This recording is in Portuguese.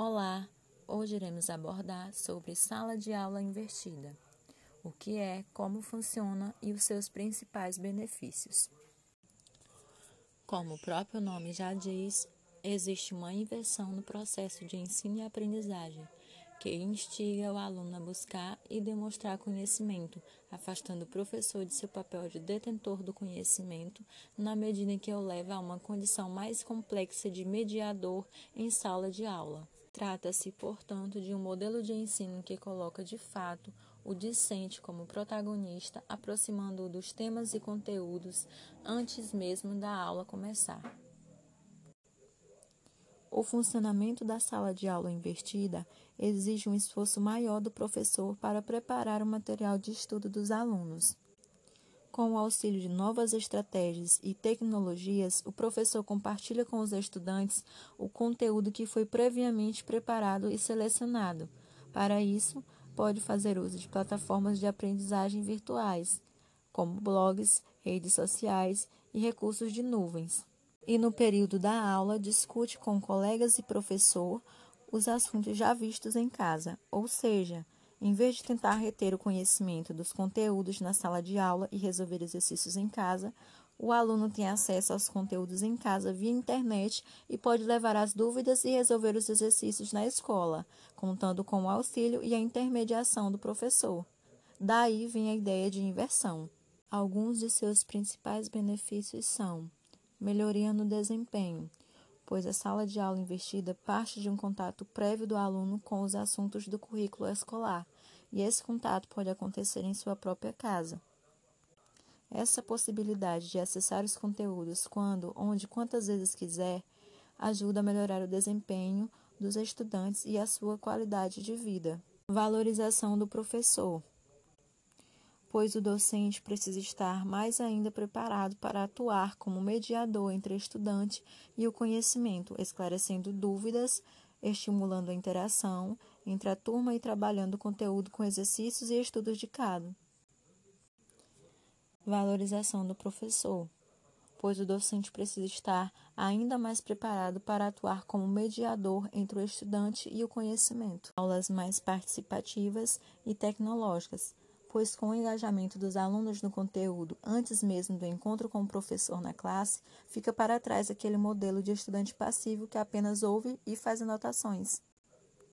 Olá, hoje iremos abordar sobre sala de aula invertida, o que é, como funciona e os seus principais benefícios. Como o próprio nome já diz, existe uma inversão no processo de ensino e aprendizagem, que instiga o aluno a buscar e demonstrar conhecimento, afastando o professor de seu papel de detentor do conhecimento, na medida em que o leva a uma condição mais complexa de mediador em sala de aula. Trata-se, portanto, de um modelo de ensino que coloca de fato o discente como protagonista, aproximando-o dos temas e conteúdos antes mesmo da aula começar. O funcionamento da sala de aula invertida exige um esforço maior do professor para preparar o material de estudo dos alunos. Com o auxílio de novas estratégias e tecnologias, o professor compartilha com os estudantes o conteúdo que foi previamente preparado e selecionado. Para isso, pode fazer uso de plataformas de aprendizagem virtuais, como blogs, redes sociais e recursos de nuvens. E no período da aula, discute com colegas e professor os assuntos já vistos em casa, ou seja, em vez de tentar reter o conhecimento dos conteúdos na sala de aula e resolver exercícios em casa, o aluno tem acesso aos conteúdos em casa via internet e pode levar as dúvidas e resolver os exercícios na escola, contando com o auxílio e a intermediação do professor. Daí vem a ideia de inversão. Alguns de seus principais benefícios são: melhoria no desempenho, pois a sala de aula investida parte de um contato prévio do aluno com os assuntos do currículo escolar, e esse contato pode acontecer em sua própria casa. Essa possibilidade de acessar os conteúdos quando, onde, quantas vezes quiser, ajuda a melhorar o desempenho dos estudantes e a sua qualidade de vida. Valorização do professor pois o docente precisa estar mais ainda preparado para atuar como mediador entre estudante e o conhecimento, esclarecendo dúvidas, estimulando a interação entre a turma e trabalhando o conteúdo com exercícios e estudos de cada. Valorização do professor, pois o docente precisa estar ainda mais preparado para atuar como mediador entre o estudante e o conhecimento. Aulas mais participativas e tecnológicas pois com o engajamento dos alunos no conteúdo antes mesmo do encontro com o professor na classe, fica para trás aquele modelo de estudante passivo que apenas ouve e faz anotações.